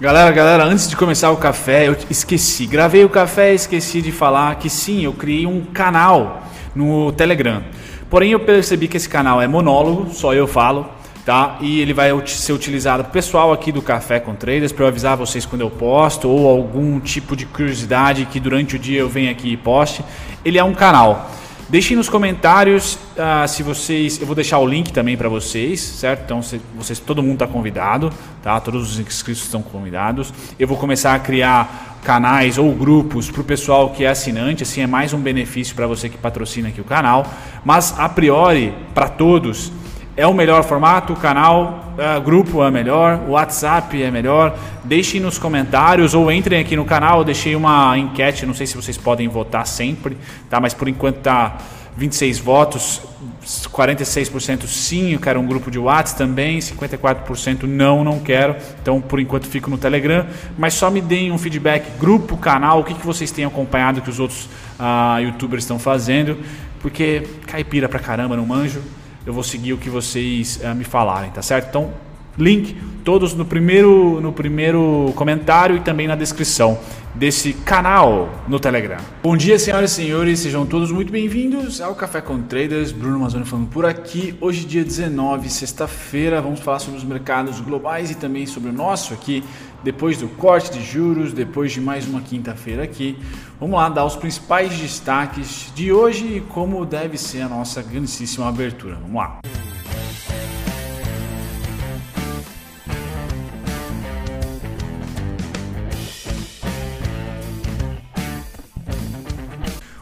Galera, galera, antes de começar o café, eu esqueci. Gravei o café e esqueci de falar que sim, eu criei um canal no Telegram. Porém, eu percebi que esse canal é monólogo, só eu falo, tá? E ele vai ser utilizado pessoal aqui do Café com Traders para eu avisar vocês quando eu posto ou algum tipo de curiosidade que durante o dia eu venho aqui e poste. Ele é um canal. Deixem nos comentários uh, se vocês. Eu vou deixar o link também para vocês, certo? Então, se, vocês, todo mundo está convidado, tá? Todos os inscritos estão convidados. Eu vou começar a criar canais ou grupos para o pessoal que é assinante, assim é mais um benefício para você que patrocina aqui o canal. Mas a priori, para todos, é o melhor formato, o canal, uh, grupo é melhor, o WhatsApp é melhor. Deixem nos comentários ou entrem aqui no canal. Eu deixei uma enquete, não sei se vocês podem votar sempre, tá? Mas por enquanto tá 26 votos, 46% sim, eu quero um grupo de WhatsApp também, 54% não, não quero. Então, por enquanto, fico no Telegram. Mas só me deem um feedback, grupo, canal, o que, que vocês têm acompanhado que os outros uh, youtubers estão fazendo. Porque caipira pra caramba, não manjo eu vou seguir o que vocês uh, me falarem, tá certo? Então, link todos no primeiro, no primeiro comentário e também na descrição desse canal no Telegram. Bom dia, senhoras e senhores, sejam todos muito bem-vindos ao Café com Traders. Bruno Mazzoni falando por aqui. Hoje, dia 19, sexta-feira, vamos falar sobre os mercados globais e também sobre o nosso aqui, depois do corte de juros, depois de mais uma quinta-feira aqui. Vamos lá dar os principais destaques de hoje e como deve ser a nossa grandíssima abertura. Vamos lá.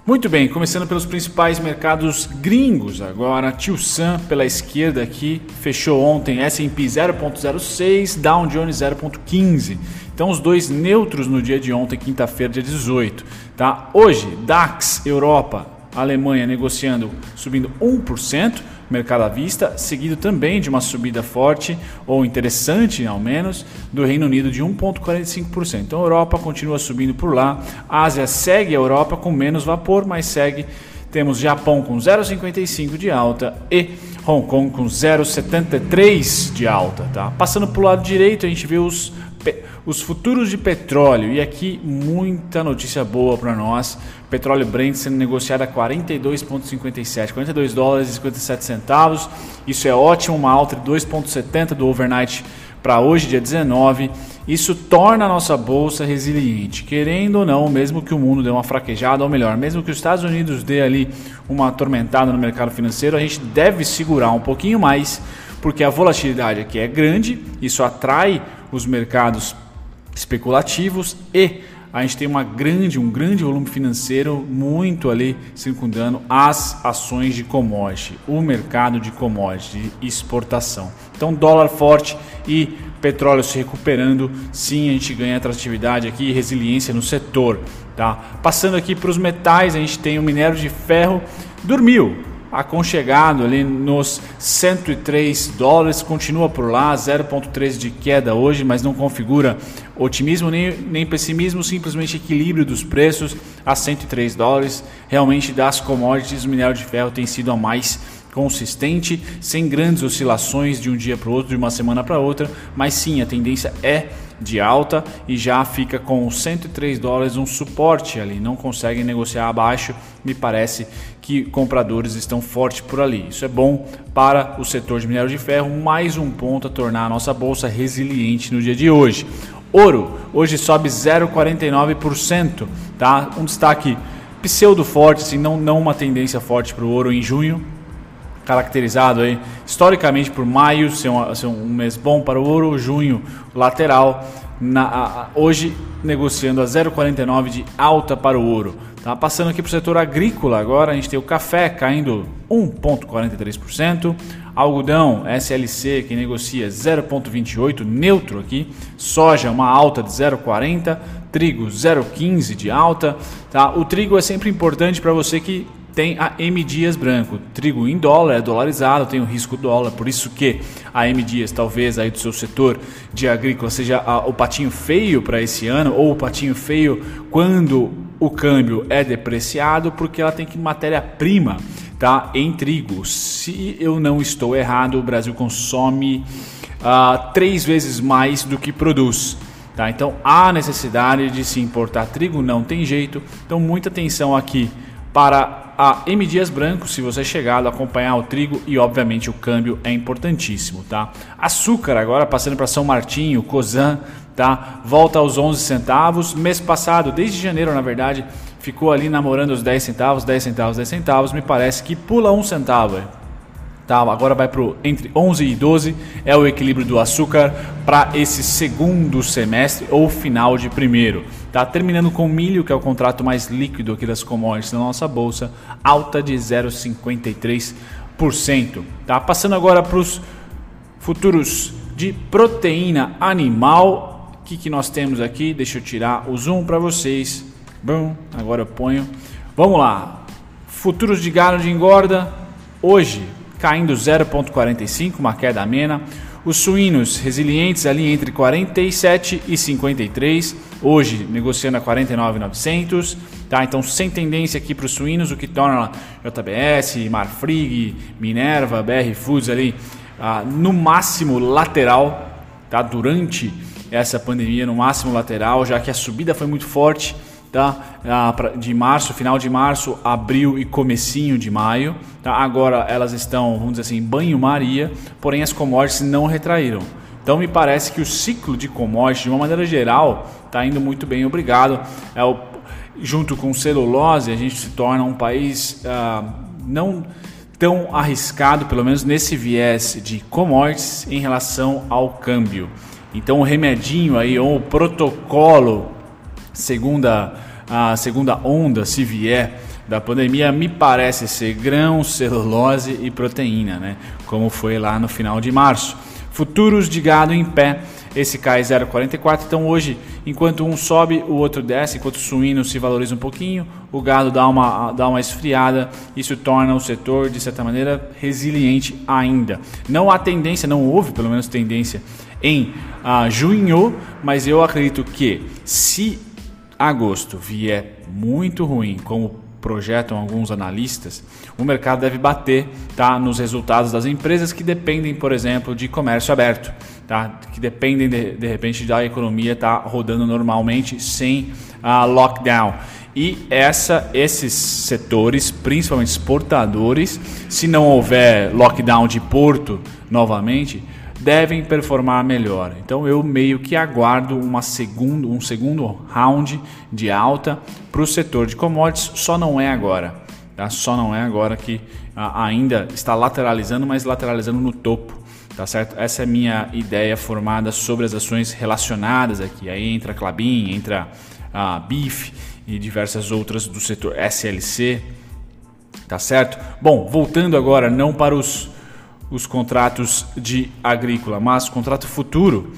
Muito bem, começando pelos principais mercados gringos agora. Tio Sam pela esquerda aqui fechou ontem S&P 0.06, Dow Jones 0.15. Então os dois neutros no dia de ontem, quinta-feira, dia 18, tá? Hoje, DAX Europa, Alemanha negociando subindo 1%, mercado à vista, seguido também de uma subida forte ou interessante, ao menos, do Reino Unido de 1,45%. Então a Europa continua subindo por lá, a Ásia segue a Europa com menos vapor, mas segue. Temos Japão com 0,55 de alta e Hong Kong com 0,73 de alta. Tá? Passando para o lado direito, a gente vê os os futuros de petróleo, e aqui muita notícia boa para nós. Petróleo Brent sendo negociado a 42,57, 42 dólares e 57 centavos. Isso é ótimo, uma alta de 2,70 do overnight para hoje, dia 19. Isso torna a nossa bolsa resiliente, querendo ou não, mesmo que o mundo dê uma fraquejada, ou melhor, mesmo que os Estados Unidos dê ali uma atormentada no mercado financeiro, a gente deve segurar um pouquinho mais, porque a volatilidade aqui é grande, isso atrai os mercados especulativos e a gente tem uma grande, um grande volume financeiro muito ali circundando as ações de commodity, o mercado de commodity, de exportação. Então, dólar forte e petróleo se recuperando, sim, a gente ganha atratividade aqui e resiliência no setor. Tá? Passando aqui para os metais, a gente tem o minério de ferro, dormiu, aconchegado ali nos 103 dólares, continua por lá, 0,3 de queda hoje, mas não configura otimismo nem, nem pessimismo, simplesmente equilíbrio dos preços a 103 dólares. Realmente das commodities, o minério de ferro tem sido a mais consistente, sem grandes oscilações de um dia para o outro, de uma semana para outra, mas sim, a tendência é de alta e já fica com 103 dólares um suporte ali, não conseguem negociar abaixo, me parece que compradores estão fortes por ali. Isso é bom para o setor de minério de ferro, mais um ponto a tornar a nossa bolsa resiliente no dia de hoje. Ouro, hoje sobe 0,49%, tá? Um destaque pseudo forte, assim, não, não uma tendência forte para o ouro em junho, caracterizado aí historicamente por maio ser um, ser um mês bom para o ouro, junho lateral, na, a, hoje negociando a 0,49 de alta para o ouro. Tá passando aqui para o setor agrícola agora, a gente tem o café caindo 1,43%, algodão SLC que negocia 0,28 neutro aqui, soja uma alta de 0,40, trigo 0,15 de alta, tá? O trigo é sempre importante para você que tem a M Dias branco, trigo em dólar, é dolarizado, tem o risco dólar, por isso que a M Dias talvez aí do seu setor de agrícola seja a, o patinho feio para esse ano ou o patinho feio quando o câmbio é depreciado, porque ela tem que matéria-prima tá em trigo. Se eu não estou errado, o Brasil consome uh, três vezes mais do que produz. Tá? Então há necessidade de se importar trigo, não tem jeito. Então muita atenção aqui para a M Dias Branco, se você chegado a acompanhar o trigo e obviamente o câmbio é importantíssimo, tá? Açúcar agora passando para São Martinho, Cosan, tá? Volta aos 11 centavos. Mês passado, desde janeiro, na verdade, ficou ali namorando os 10 centavos, 10 centavos, 10 centavos. Me parece que pula um centavo. Tá, agora vai para entre 11 e 12 é o equilíbrio do açúcar para esse segundo semestre ou final de primeiro. Tá terminando com milho, que é o contrato mais líquido aqui das commodities na nossa bolsa, alta de 0,53%. Tá passando agora para os futuros de proteína animal. O que, que nós temos aqui? Deixa eu tirar o zoom para vocês. Bom, agora eu ponho. Vamos lá. Futuros de gado de engorda hoje caindo 0,45, uma queda amena. Os suínos resilientes ali entre 47 e 53, hoje negociando a 49,900, tá? Então sem tendência aqui para os suínos, o que torna JBS, Marfrig, Minerva, BR Foods ali ah, no máximo lateral, tá? Durante essa pandemia, no máximo lateral, já que a subida foi muito forte tá? Ah, de março, final de março, abril e comecinho de maio. Tá? Agora elas estão, vamos dizer assim, banho-maria, porém as commodities não retraíram. Então me parece que o ciclo de commodities, de uma maneira geral, está indo muito bem, obrigado. É o, junto com celulose, a gente se torna um país ah, não tão arriscado, pelo menos nesse viés de commodities, em relação ao câmbio. Então o remedinho aí, ou o protocolo segunda, a segunda onda, se vier, da pandemia, me parece ser grão, celulose e proteína, né? como foi lá no final de março. Futuros de gado em pé, esse cai 0,44. Então hoje, enquanto um sobe, o outro desce, enquanto o suíno se valoriza um pouquinho, o gado dá uma, dá uma esfriada. Isso torna o setor, de certa maneira, resiliente ainda. Não há tendência, não houve pelo menos tendência em ah, junho, mas eu acredito que se agosto vier muito ruim, como projetam alguns analistas, o mercado deve bater tá, nos resultados das empresas que dependem, por exemplo, de comércio aberto, tá, que dependem de, de repente da economia estar tá rodando normalmente sem uh, lockdown. E essa, esses setores, principalmente exportadores, se não houver lockdown de porto novamente, devem performar melhor. Então eu meio que aguardo uma segundo, um segundo round de alta para o setor de commodities, só não é agora. Tá? Só não é agora que ainda está lateralizando, mas lateralizando no topo. Tá certo? Essa é a minha ideia formada sobre as ações relacionadas aqui. Aí entra a Clabin, entra a BIF e diversas outras do setor SLC. Tá certo? Bom, voltando agora não para os os contratos de agrícola, mas contrato futuro,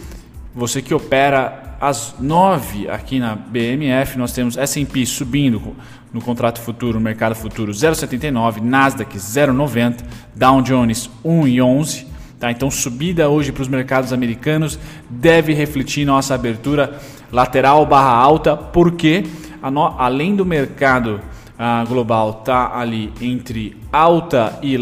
você que opera às 9 aqui na BMF, nós temos S&P subindo no contrato futuro, no mercado futuro 0,79, Nasdaq 0,90, Dow Jones 1,11. Tá? Então, subida hoje para os mercados americanos deve refletir nossa abertura lateral barra alta, porque no, além do mercado ah, global tá ali entre alta e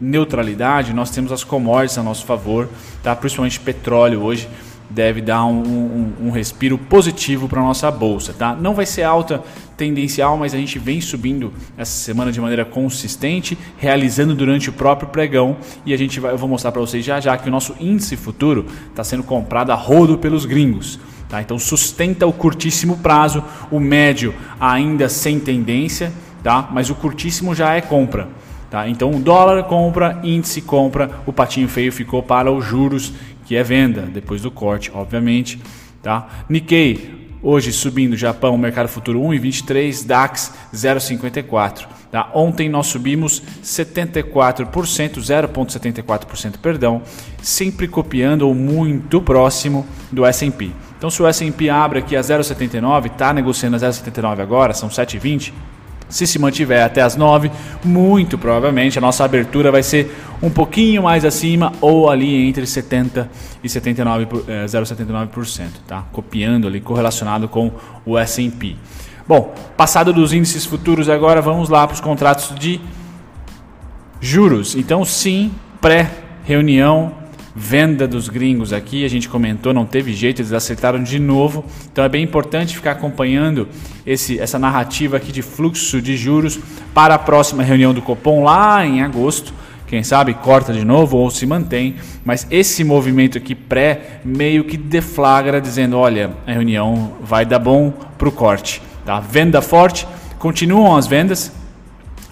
neutralidade, nós temos as commodities a nosso favor, tá? principalmente petróleo hoje deve dar um, um, um respiro positivo para a nossa bolsa. Tá? Não vai ser alta tendencial, mas a gente vem subindo essa semana de maneira consistente, realizando durante o próprio pregão e a gente vai, eu vou mostrar para vocês já já que o nosso índice futuro está sendo comprado a rodo pelos gringos. Tá? Então sustenta o curtíssimo prazo, o médio ainda sem tendência, tá? mas o curtíssimo já é compra. Tá? Então o dólar compra, índice compra, o patinho feio ficou para os juros, que é venda, depois do corte, obviamente. Tá? Nikkei, hoje subindo, Japão, mercado futuro 1,23, DAX 0,54. Tá? Ontem nós subimos 74%, 0,74%, perdão, sempre copiando ou muito próximo do S&P. Então se o S&P abre aqui a 0,79, está negociando a 0,79 agora, são 7,20, se se mantiver até as 9, muito provavelmente a nossa abertura vai ser um pouquinho mais acima ou ali entre 70 e 79, é, 0,79%, tá? Copiando ali, correlacionado com o S&P. Bom, passado dos índices futuros agora, vamos lá para os contratos de juros. Então, sim, pré-reunião venda dos gringos aqui, a gente comentou, não teve jeito, eles acertaram de novo. Então é bem importante ficar acompanhando esse, essa narrativa aqui de fluxo de juros para a próxima reunião do Copom lá em agosto. Quem sabe corta de novo ou se mantém, mas esse movimento aqui pré meio que deflagra dizendo, olha, a reunião vai dar bom para o corte, tá? Venda forte, continuam as vendas,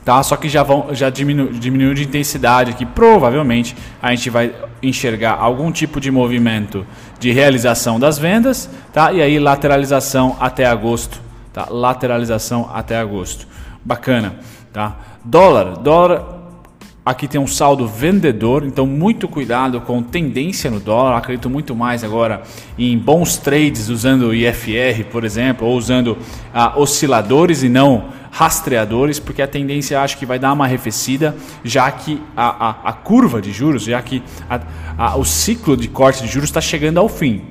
tá? Só que já vão já diminu, diminuiu de intensidade aqui. Provavelmente a gente vai enxergar algum tipo de movimento de realização das vendas, tá? E aí lateralização até agosto, tá? Lateralização até agosto. Bacana, tá? Dólar, dólar Aqui tem um saldo vendedor, então muito cuidado com tendência no dólar. Acredito muito mais agora em bons trades usando o IFR, por exemplo, ou usando ah, osciladores e não rastreadores, porque a tendência acho que vai dar uma arrefecida, já que a, a, a curva de juros, já que a, o ciclo de corte de juros está chegando ao fim.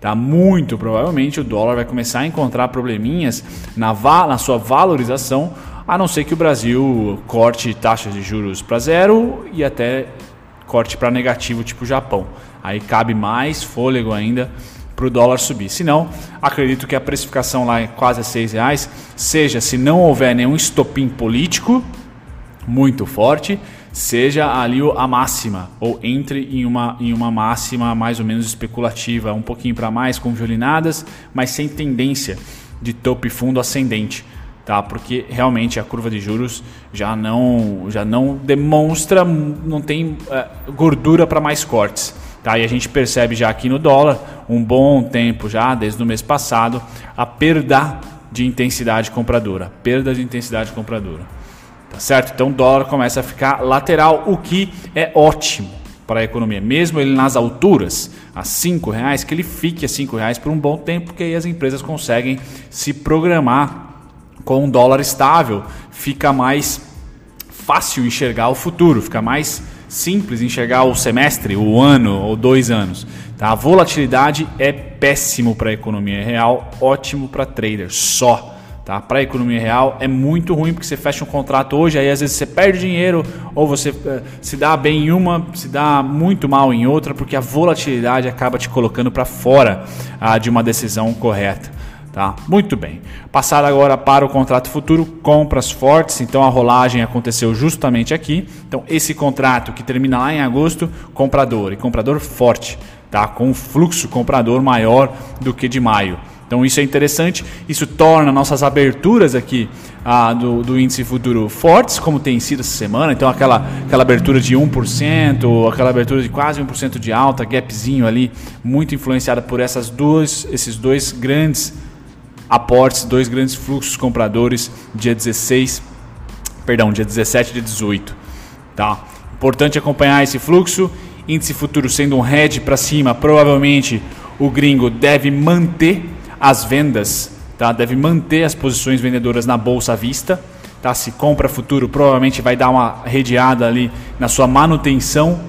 Tá? Muito provavelmente o dólar vai começar a encontrar probleminhas na, va na sua valorização a não ser que o Brasil corte taxas de juros para zero e até corte para negativo, tipo Japão. Aí cabe mais fôlego ainda para o dólar subir. Se não, acredito que a precificação lá é quase a seis reais, seja se não houver nenhum estopim político muito forte, seja ali a máxima, ou entre em uma, em uma máxima mais ou menos especulativa, um pouquinho para mais, com violinadas, mas sem tendência de topo e fundo ascendente tá? Porque realmente a curva de juros já não já não demonstra, não tem é, gordura para mais cortes, tá? E a gente percebe já aqui no dólar um bom tempo já desde o mês passado a perda de intensidade compradora, perda de intensidade compradora, tá certo? Então o dólar começa a ficar lateral, o que é ótimo para a economia, mesmo ele nas alturas a cinco reais, que ele fique a cinco reais por um bom tempo, porque aí as empresas conseguem se programar com um dólar estável, fica mais fácil enxergar o futuro, fica mais simples enxergar o semestre, o ano ou dois anos. Tá? A volatilidade é péssimo para a economia real, ótimo para trader só. Tá? Para a economia real é muito ruim porque você fecha um contrato hoje, aí às vezes você perde dinheiro ou você uh, se dá bem em uma, se dá muito mal em outra, porque a volatilidade acaba te colocando para fora uh, de uma decisão correta. Tá? Muito bem. Passar agora para o contrato futuro, compras fortes. Então a rolagem aconteceu justamente aqui. Então esse contrato que termina lá em agosto, comprador e comprador forte, tá? Com um fluxo comprador maior do que de maio. Então isso é interessante, isso torna nossas aberturas aqui ah, do, do, índice futuro fortes, como tem sido essa semana. Então aquela, aquela abertura de 1%, aquela abertura de quase 1% de alta, gapzinho ali, muito influenciada por essas duas, esses dois grandes aportes, dois grandes fluxos compradores, dia 16, perdão, dia 17 e dia 18. Tá? Importante acompanhar esse fluxo. Índice futuro sendo um head para cima, provavelmente o gringo deve manter as vendas, tá? deve manter as posições vendedoras na bolsa à vista. Tá? Se compra futuro, provavelmente vai dar uma redeada ali na sua manutenção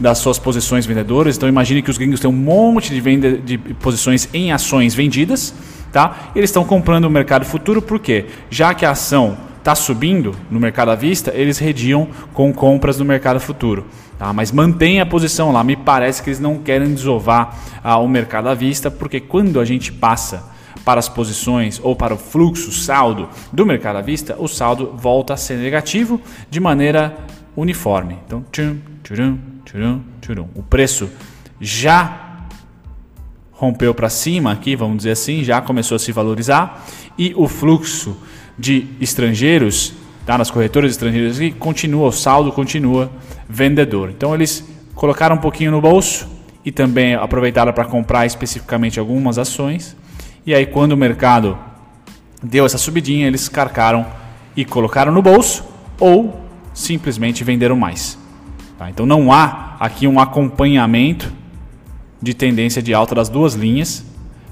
das suas posições vendedoras. Então imagine que os gringos têm um monte de, venda, de posições em ações vendidas tá? Eles estão comprando o mercado futuro porque já que a ação está subindo no mercado à vista, eles rediam com compras no mercado futuro. Tá? Mas mantém a posição lá. Me parece que eles não querem desovar ah, o mercado à vista, porque quando a gente passa para as posições ou para o fluxo, saldo do mercado à vista, o saldo volta a ser negativo de maneira uniforme. Então, tchum, tchurum, tchurum, tchurum. o preço já rompeu para cima aqui, vamos dizer assim, já começou a se valorizar e o fluxo de estrangeiros, tá, nas corretoras estrangeiras continua, o saldo continua vendedor. Então eles colocaram um pouquinho no bolso e também aproveitaram para comprar especificamente algumas ações. E aí quando o mercado deu essa subidinha, eles carcaram e colocaram no bolso ou simplesmente venderam mais. Tá? Então não há aqui um acompanhamento de tendência de alta das duas linhas.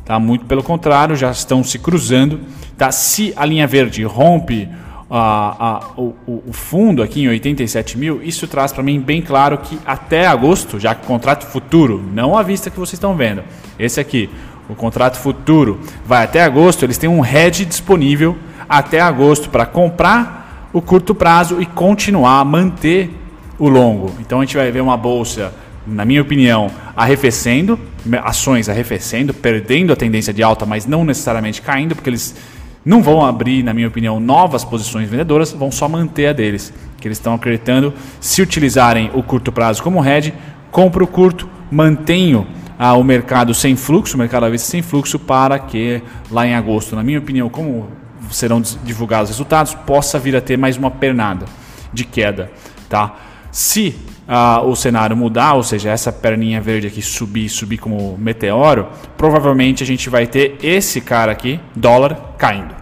Tá? Muito pelo contrário, já estão se cruzando. Tá? Se a linha verde rompe a, a, o, o, fundo aqui em 87 mil, isso traz para mim bem claro que até agosto, já que o contrato futuro, não à vista que vocês estão vendo, esse aqui, o contrato futuro, vai até agosto, eles têm um hedge disponível até agosto para comprar o curto prazo e continuar a manter o longo. Então a gente vai ver uma bolsa na minha opinião, arrefecendo, ações arrefecendo, perdendo a tendência de alta, mas não necessariamente caindo, porque eles não vão abrir, na minha opinião, novas posições vendedoras, vão só manter a deles, que eles estão acreditando. Se utilizarem o curto prazo como hedge, compro curto, mantenho ah, o mercado sem fluxo, o mercado à vista sem fluxo, para que lá em agosto, na minha opinião, como serão divulgados os resultados, possa vir a ter mais uma pernada de queda. Tá? Se ah, o cenário mudar, ou seja, essa perninha verde aqui subir, subir como meteoro, provavelmente a gente vai ter esse cara aqui, dólar, caindo.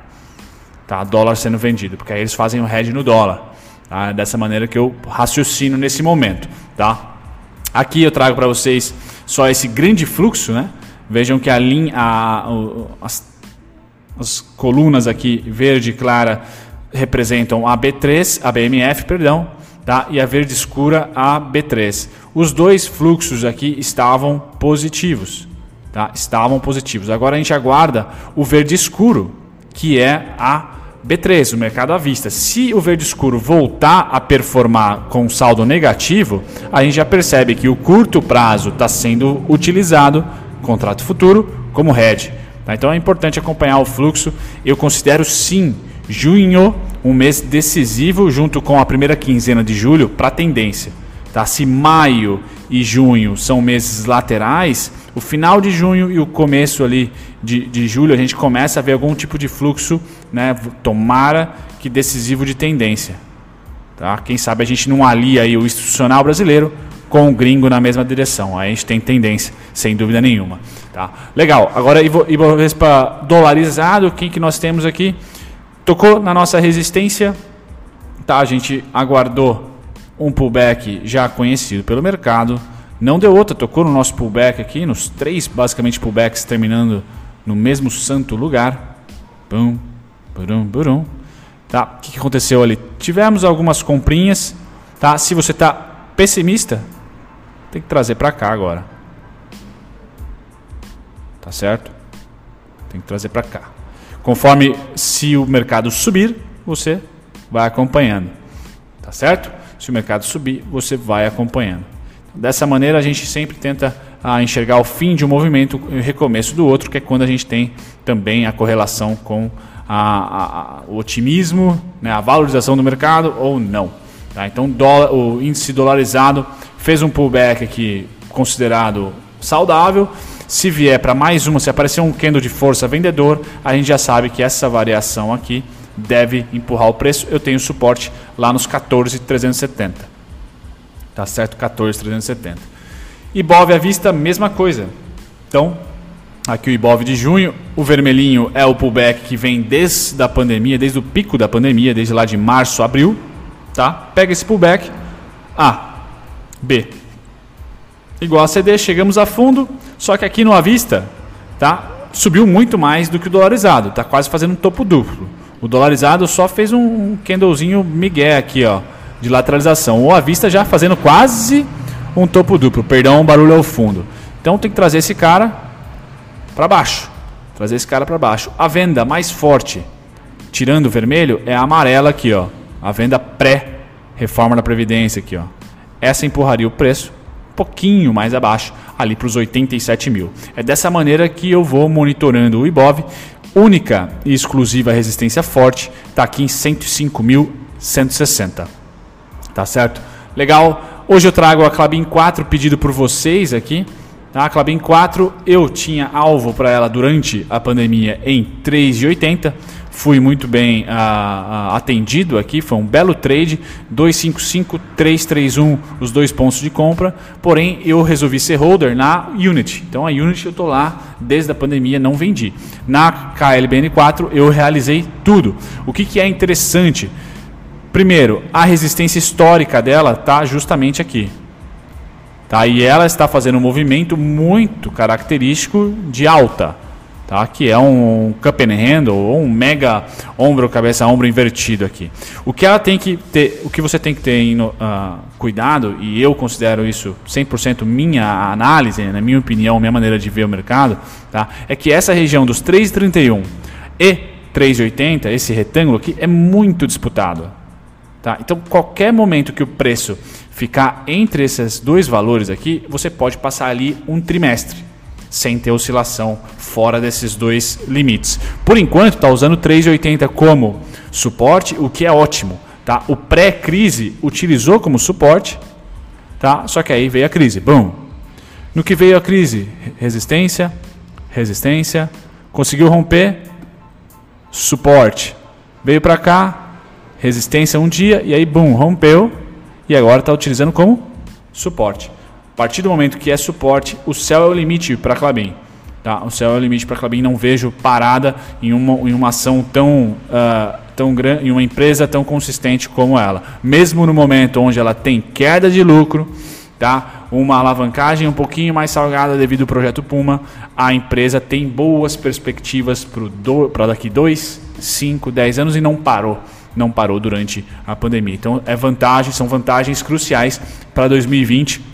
Tá? Dólar sendo vendido, porque aí eles fazem o hedge no dólar. Tá? Dessa maneira que eu raciocino nesse momento. Tá? Aqui eu trago para vocês só esse grande fluxo, né? Vejam que a linha, a, as, as colunas aqui verde clara representam a B3, a BMF, perdão, tá? E a verde escura a B3. Os dois fluxos aqui estavam positivos, tá? Estavam positivos. Agora a gente aguarda o verde escuro, que é a B3, o mercado à vista. Se o verde escuro voltar a performar com saldo negativo, a gente já percebe que o curto prazo está sendo utilizado, contrato futuro, como hedge. Tá? Então é importante acompanhar o fluxo. Eu considero sim junho um mês decisivo junto com a primeira quinzena de julho para a tendência. Tá? Se maio e junho são meses laterais, o final de junho e o começo ali de, de julho a gente começa a ver algum tipo de fluxo, né? Tomara que decisivo de tendência. Tá? Quem sabe a gente não alia aí o institucional brasileiro com o gringo na mesma direção. Aí a gente tem tendência, sem dúvida nenhuma. Tá? Legal. Agora Ibovespa dolarizado, quem que nós temos aqui? Tocou na nossa resistência, tá? A gente aguardou um pullback já conhecido pelo mercado, não deu outra, tocou no nosso pullback aqui, nos três basicamente pullbacks terminando no mesmo santo lugar. Bum, burum, burum. Tá? O que aconteceu ali? Tivemos algumas comprinhas, tá? Se você está pessimista, tem que trazer para cá agora. Tá certo? Tem que trazer para cá. Conforme se o mercado subir, você vai acompanhando. Tá certo? Se o mercado subir, você vai acompanhando. Dessa maneira, a gente sempre tenta a ah, enxergar o fim de um movimento e o recomeço do outro, que é quando a gente tem também a correlação com a, a, o otimismo, né, a valorização do mercado ou não. Tá? Então, dólar, o índice dolarizado fez um pullback aqui considerado saudável. Se vier para mais uma, se aparecer um candle de força vendedor, a gente já sabe que essa variação aqui deve empurrar o preço. Eu tenho suporte lá nos 14,370. Tá certo? 14,370. Ibov à vista, mesma coisa. Então, aqui o Ibov de junho, o vermelhinho é o pullback que vem desde a pandemia, desde o pico da pandemia, desde lá de março, abril, tá? Pega esse pullback, A, B. Igual a CD, chegamos a fundo, só que aqui no à vista, tá? Subiu muito mais do que o dolarizado, tá quase fazendo um topo duplo. O dolarizado só fez um candlezinho migué aqui, ó de lateralização. Ou a vista já fazendo quase um topo duplo. Perdão, um barulho ao fundo. Então tem que trazer esse cara para baixo. Trazer esse cara para baixo. A venda mais forte, tirando o vermelho, é a amarela aqui, ó. A venda pré-reforma da Previdência aqui, ó. Essa empurraria o preço pouquinho mais abaixo, ali para os 87 mil. É dessa maneira que eu vou monitorando o IBOV. Única e exclusiva resistência forte está aqui em 105.160. Tá certo? Legal. Hoje eu trago a Clabin 4 pedido por vocês aqui. Tá? A Clabin 4 eu tinha alvo para ela durante a pandemia em 3,80. Fui muito bem ah, ah, atendido aqui, foi um belo trade, 255, 331 os dois pontos de compra. Porém, eu resolvi ser holder na Unity. Então a Unity eu estou lá desde a pandemia, não vendi. Na KLBN4 eu realizei tudo. O que, que é interessante? Primeiro, a resistência histórica dela está justamente aqui. Tá? E ela está fazendo um movimento muito característico de alta, tá? que é um cup and handle ou um mega ombro, cabeça, ombro invertido aqui. O que ela tem que ter, o que você tem que ter uh, cuidado, e eu considero isso 100% minha análise, na minha opinião, minha maneira de ver o mercado, tá? é que essa região dos 3,31 e 3,80, esse retângulo aqui, é muito disputado. Tá? Então, qualquer momento que o preço ficar entre esses dois valores aqui, você pode passar ali um trimestre sem ter oscilação fora desses dois limites. Por enquanto, está usando 3,80 como suporte, o que é ótimo. Tá? O pré-crise utilizou como suporte, tá? só que aí veio a crise. Bum! No que veio a crise? Resistência, resistência, conseguiu romper, suporte. Veio para cá, resistência um dia, e aí, bum, rompeu, e agora está utilizando como suporte. Partir do momento que é suporte, o céu é o limite para a Clabin. Tá? O céu é o limite para a Clabin. Não vejo parada em uma, em uma ação tão, uh, tão grande, em uma empresa tão consistente como ela. Mesmo no momento onde ela tem queda de lucro, tá? uma alavancagem um pouquinho mais salgada devido ao projeto Puma, a empresa tem boas perspectivas para daqui 2, 5, 10 anos e não parou não parou durante a pandemia. Então é vantagem, são vantagens cruciais para 2020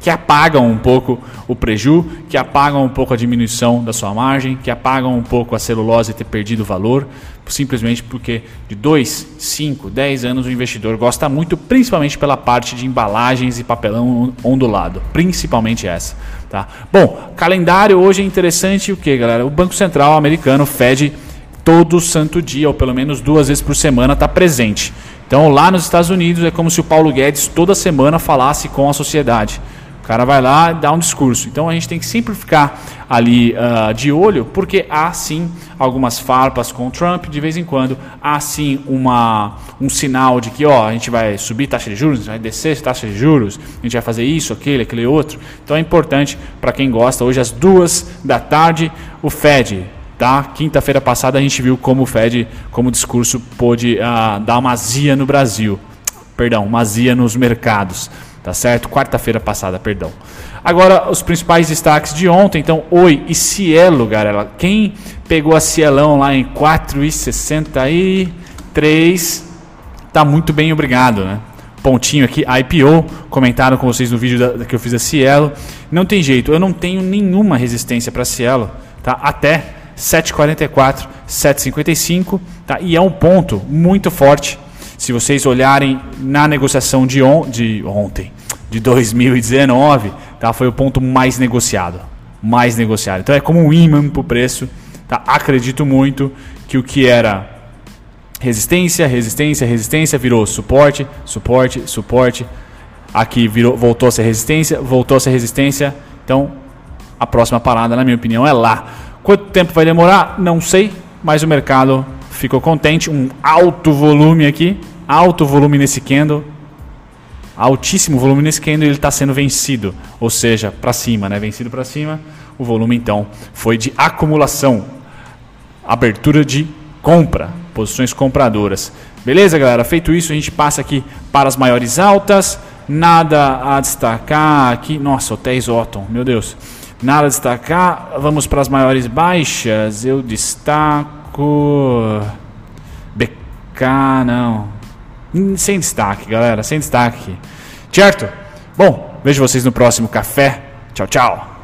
que apagam um pouco o preju, que apagam um pouco a diminuição da sua margem, que apagam um pouco a celulose ter perdido valor, simplesmente porque de 2, 5, 10 anos o investidor gosta muito, principalmente pela parte de embalagens e papelão ondulado, principalmente essa. Tá? Bom, calendário hoje é interessante o que, galera? O Banco Central americano, Fed, todo santo dia, ou pelo menos duas vezes por semana, está presente. Então, lá nos Estados Unidos é como se o Paulo Guedes toda semana falasse com a sociedade cara vai lá e dá um discurso. Então a gente tem que sempre ficar ali uh, de olho, porque há sim algumas farpas com o Trump de vez em quando, há sim uma, um sinal de que ó, a gente vai subir taxa de juros, vai descer taxa de juros, a gente vai fazer isso, aquele, aquele outro. Então é importante para quem gosta, hoje às duas da tarde, o Fed. Tá? Quinta-feira passada a gente viu como o Fed, como o discurso pôde uh, dar uma azia no Brasil. Perdão, uma azia nos mercados tá certo? Quarta-feira passada, perdão. Agora, os principais destaques de ontem, então, Oi e Cielo, galera. Quem pegou a Cielão lá em 4,63, tá muito bem, obrigado, né? Pontinho aqui, IPO, comentaram com vocês no vídeo da, que eu fiz a Cielo. Não tem jeito, eu não tenho nenhuma resistência para Cielo, tá? Até 7,44, 7,55, tá? E é um ponto muito forte se vocês olharem na negociação de, on de ontem, de 2019, tá? foi o ponto mais negociado. Mais negociado. Então é como um imã para o preço. Tá? Acredito muito que o que era resistência, resistência, resistência virou suporte, suporte, suporte. Aqui virou, voltou a ser resistência, voltou a ser resistência. Então a próxima parada, na minha opinião, é lá. Quanto tempo vai demorar? Não sei, mas o mercado ficou contente. Um alto volume aqui, alto volume nesse candle, altíssimo volume nesse candle, ele está sendo vencido, ou seja, para cima, né? Vencido para cima. O volume então foi de acumulação, abertura de compra, posições compradoras. Beleza, galera? Feito isso, a gente passa aqui para as maiores altas. Nada a destacar aqui. Nossa, hotéis Otton, meu Deus. Nada a destacar. Vamos para as maiores baixas. Eu destaco BK, não. Sem destaque, galera, sem destaque. Certo? Bom, vejo vocês no próximo café. Tchau, tchau.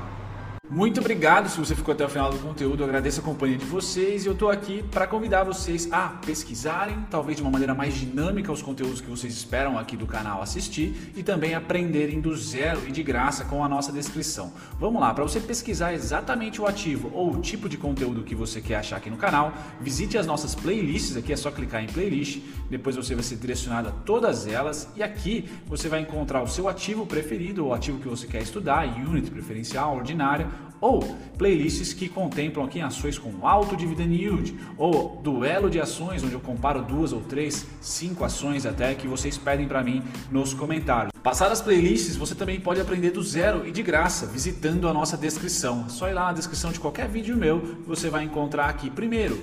Muito obrigado se você ficou até o final do conteúdo. Eu agradeço a companhia de vocês e eu estou aqui para convidar vocês a pesquisarem, talvez de uma maneira mais dinâmica, os conteúdos que vocês esperam aqui do canal assistir e também aprenderem do zero e de graça com a nossa descrição. Vamos lá, para você pesquisar exatamente o ativo ou o tipo de conteúdo que você quer achar aqui no canal, visite as nossas playlists. Aqui é só clicar em playlist, depois você vai ser direcionado a todas elas e aqui você vai encontrar o seu ativo preferido, o ativo que você quer estudar, unit preferencial, ordinária ou playlists que contemplam aqui ações com alto dividend yield, ou duelo de ações, onde eu comparo duas ou três, cinco ações até que vocês pedem para mim nos comentários. Passadas as playlists, você também pode aprender do zero e de graça, visitando a nossa descrição. É só ir lá na descrição de qualquer vídeo meu, você vai encontrar aqui primeiro